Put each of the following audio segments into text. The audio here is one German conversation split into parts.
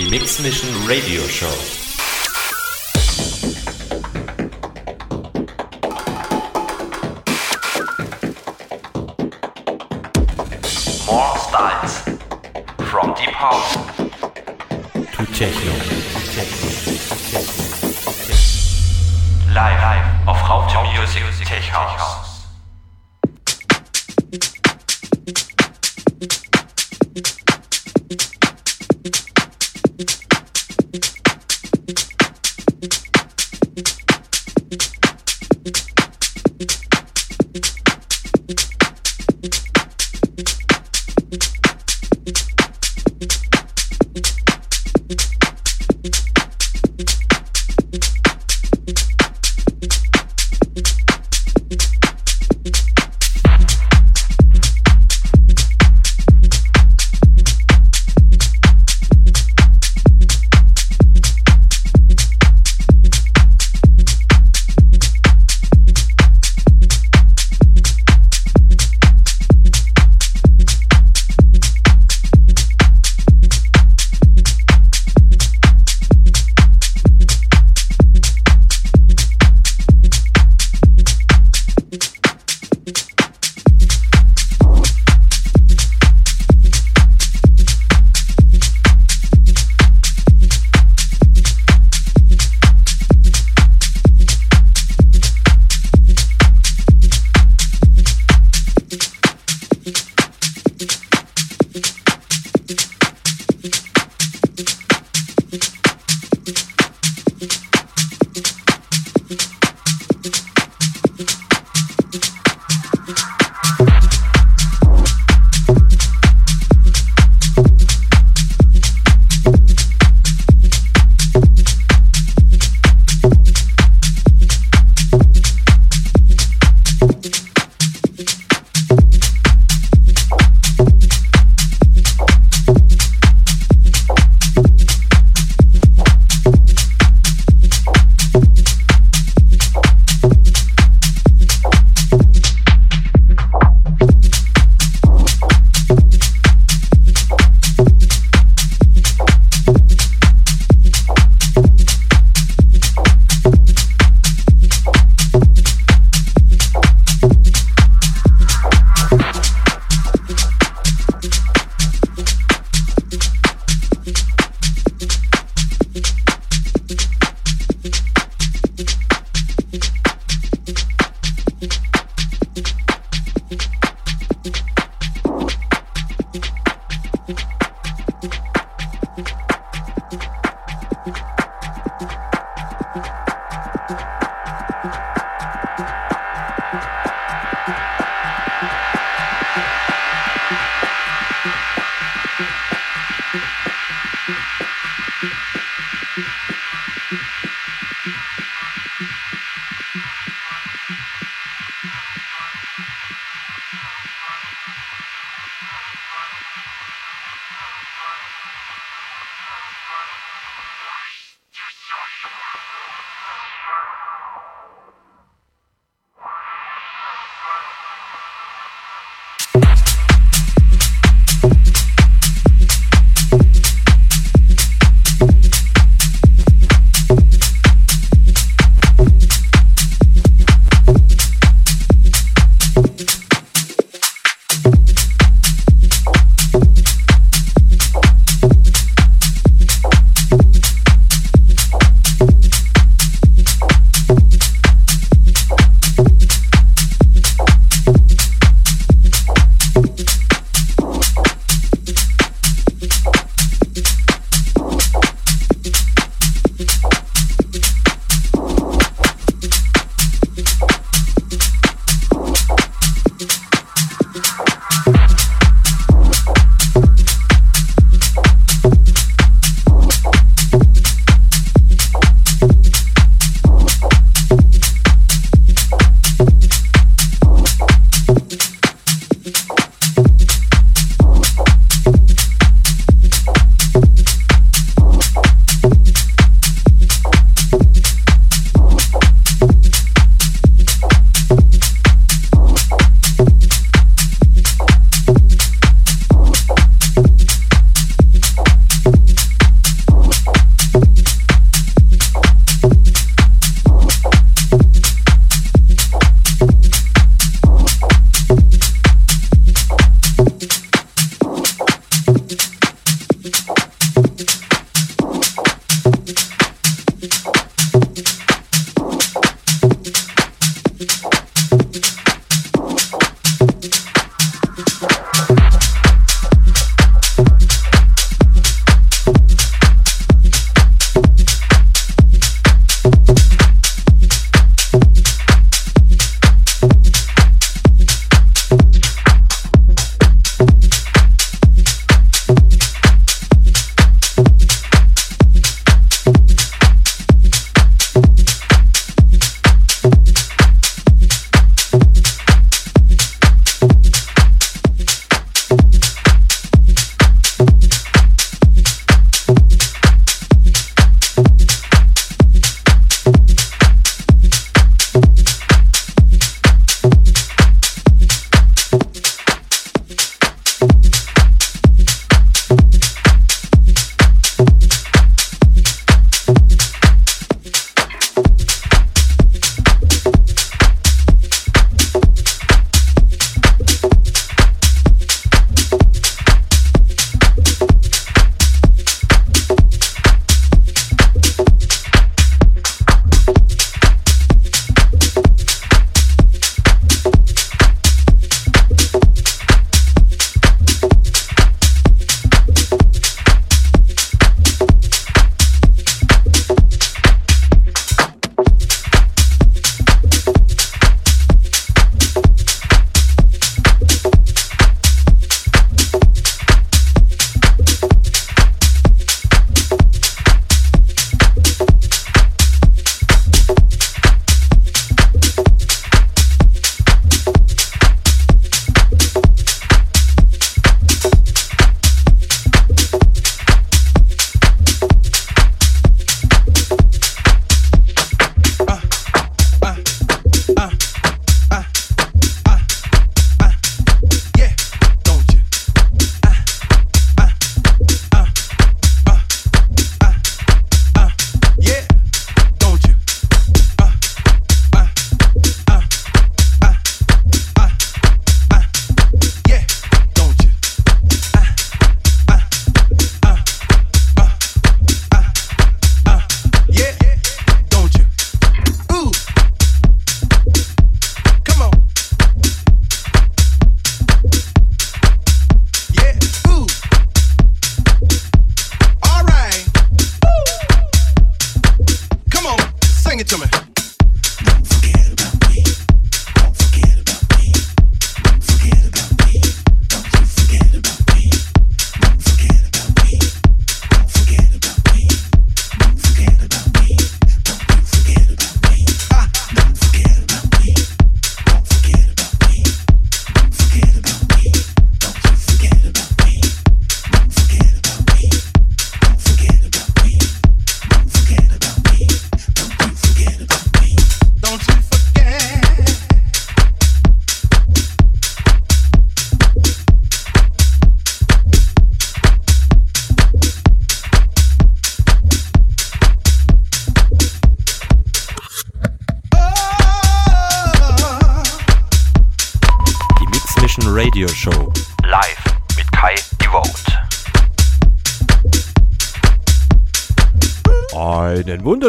Die Mix Mission Radio Show. More styles. From deep house To Techno. live, live auf Raute Music Tech House.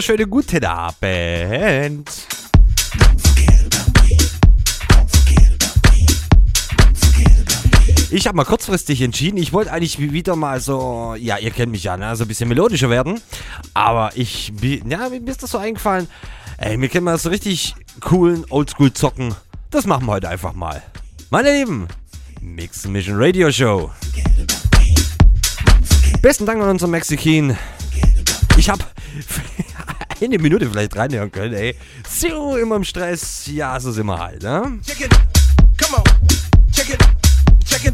Wunderschönen guten Abend. Ich habe mal kurzfristig entschieden, ich wollte eigentlich wieder mal so, ja, ihr kennt mich ja, ne, so ein bisschen melodischer werden. Aber ich, ja, mir ist das so eingefallen, ey, wir können mal so richtig coolen Oldschool zocken. Das machen wir heute einfach mal. Meine Lieben, Mix Mission Radio Show. Besten Dank an unseren Mexikin. Ich habe eine Minute vielleicht reinhören können, ey. So, immer im Stress. Ja, so sind wir halt, ne? Check it. Come on. Check it. Check it.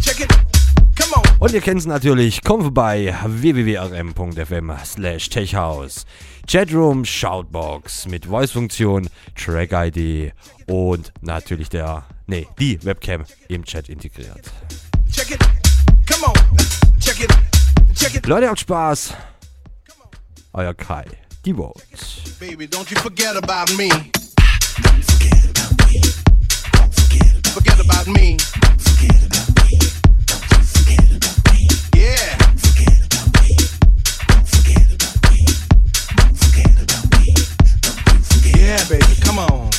Check it. Come on. Und ihr kennt es natürlich. Kommt vorbei. www.rm.fm slash techhouse. Chatroom, Shoutbox mit Voice-Funktion, Track-ID und natürlich der, nee, die Webcam im Chat integriert. Check it. Come on. Check it. Check it. Leute, habt Spaß. Euer Kai. Vote. Baby, don't you forget about me. Forget about me. Forget about me. Forget about me. Forget about me. Yeah. Forget about me. Forget about me. Forget about me. Yeah, baby, come on.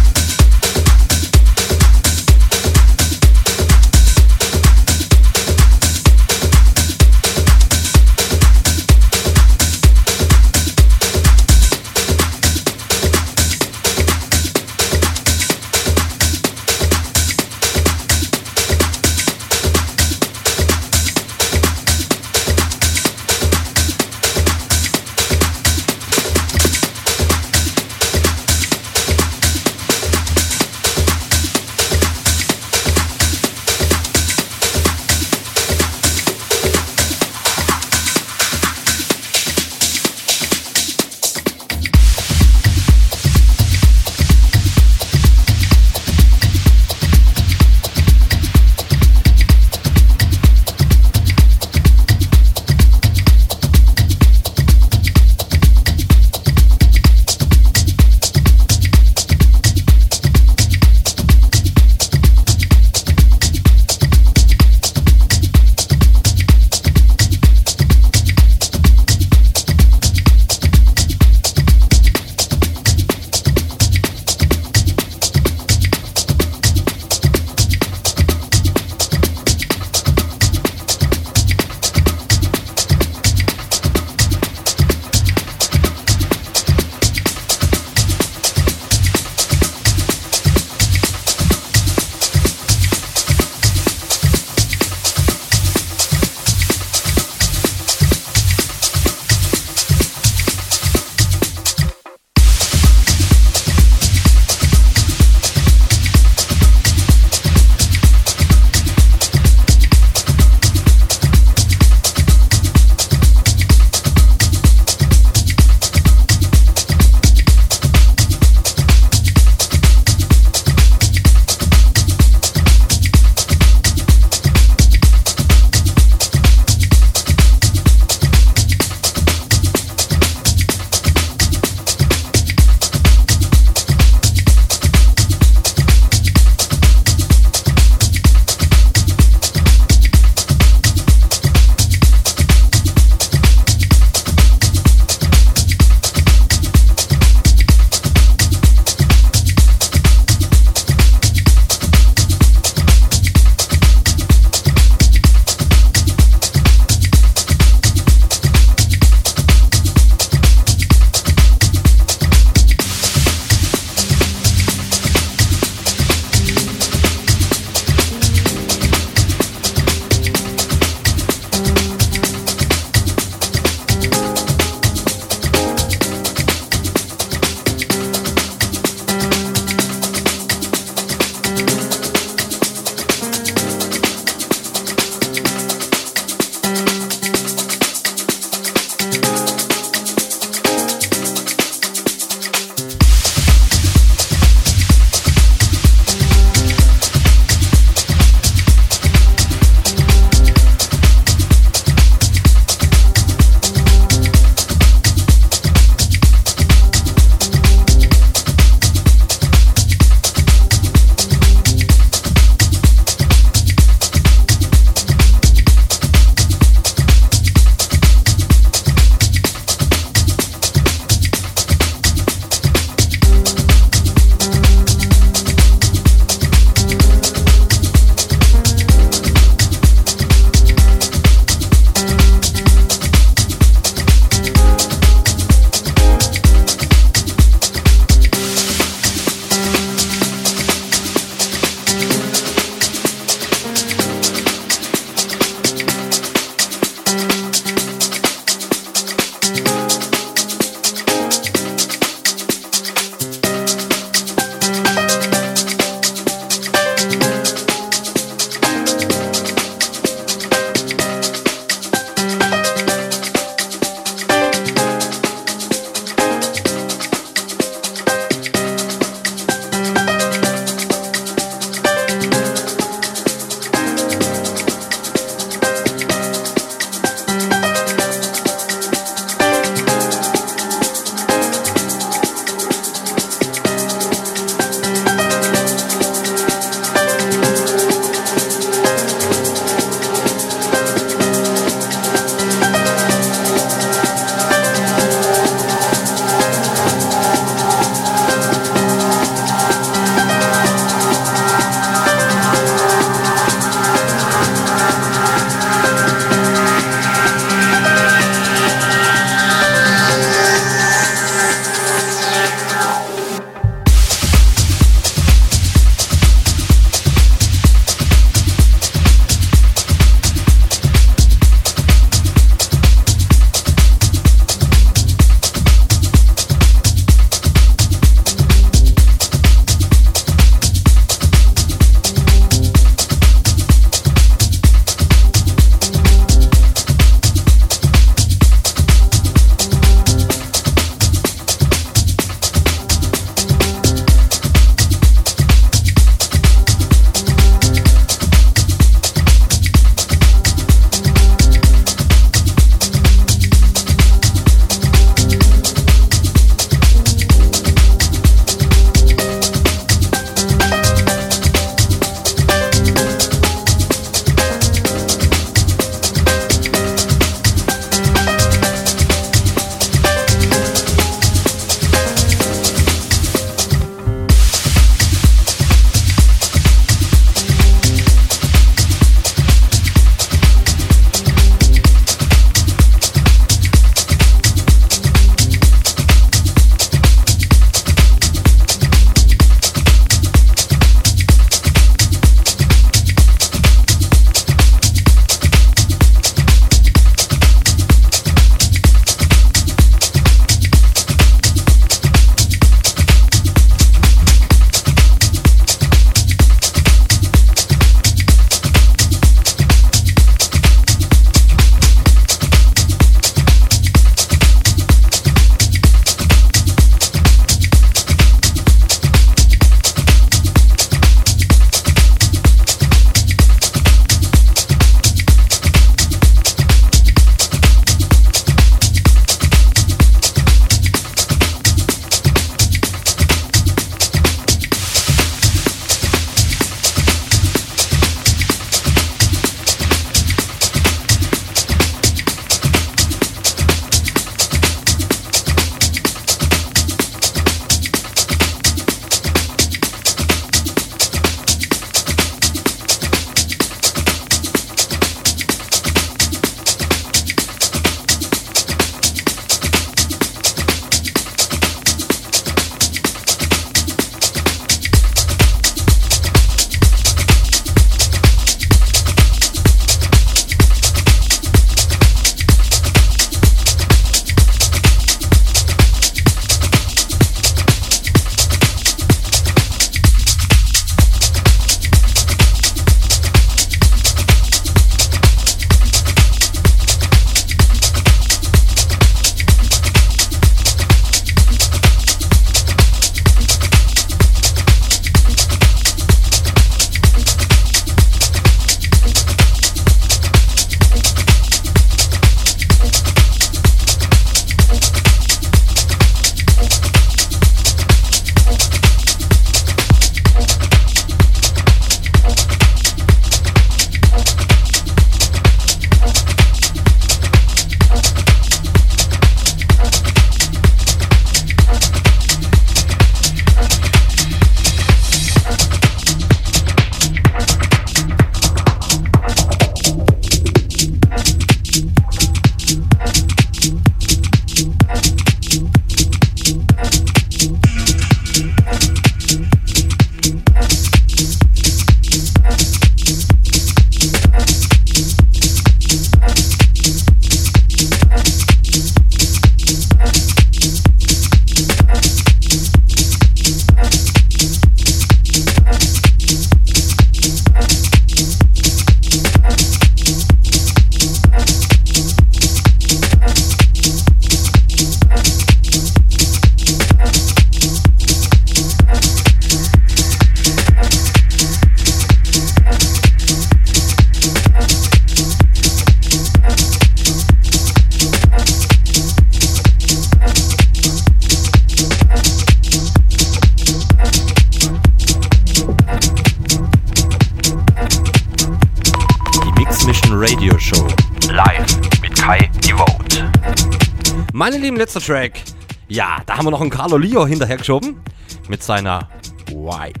Lieben, letzter Track. Ja, da haben wir noch einen Carlo Leo hinterhergeschoben. Mit seiner White.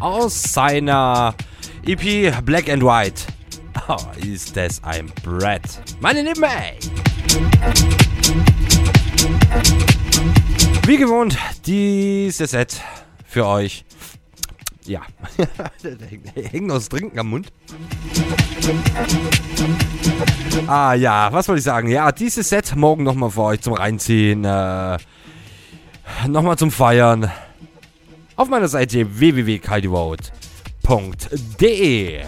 Aus seiner EP Black and White. Oh, ist das ein Brett. Meine lieben, ey. Wie gewohnt, dieses Set für euch. Ja, hängt das Trinken am Mund. Ah ja, was wollte ich sagen? Ja, dieses Set morgen nochmal für euch zum Reinziehen. Äh, nochmal zum Feiern. Auf meiner Seite www.kaidivote.de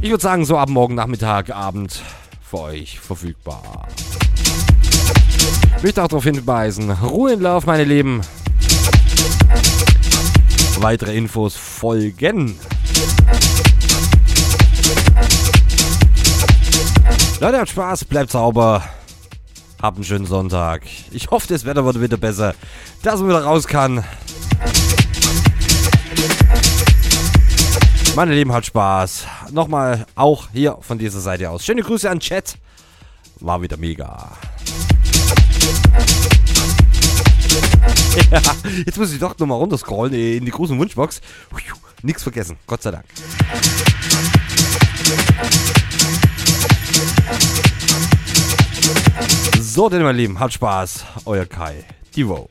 Ich würde sagen, so ab morgen Nachmittag, Abend für euch verfügbar. Ich möchte auch darauf hinweisen, Ruhe in Lauf, meine Lieben. Weitere Infos folgen. Leute, habt Spaß, bleibt sauber. Habt einen schönen Sonntag. Ich hoffe, das Wetter wird wieder besser, dass man wieder raus kann. Meine Lieben, hat Spaß. Nochmal auch hier von dieser Seite aus. Schöne Grüße an Chat. War wieder mega. Ja, jetzt muss ich doch nochmal runterscrollen in die großen Wunschbox. Nichts vergessen, Gott sei Dank. So, denn mein Lieben, hat Spaß. Euer Kai, die Vote.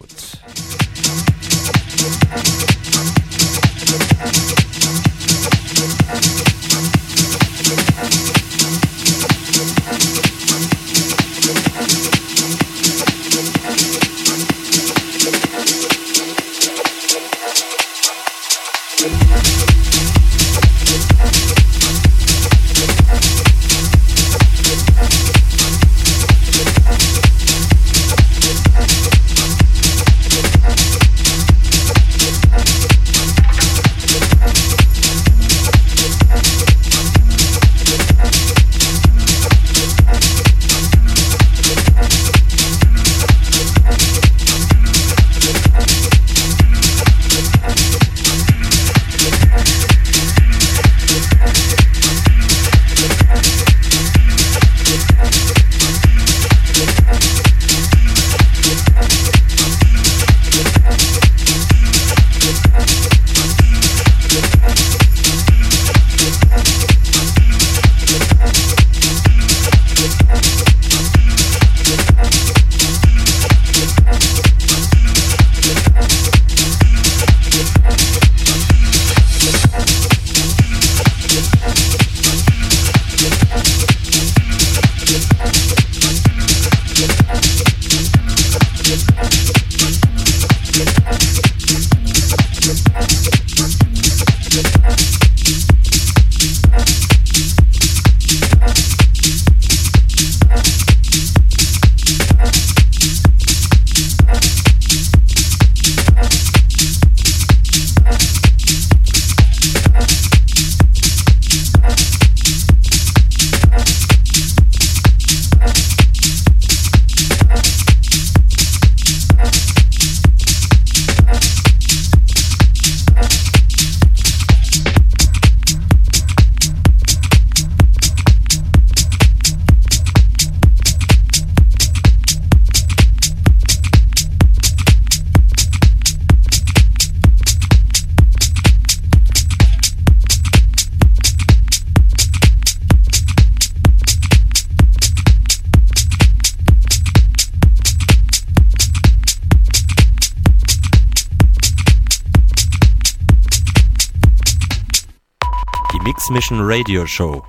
Radio Show.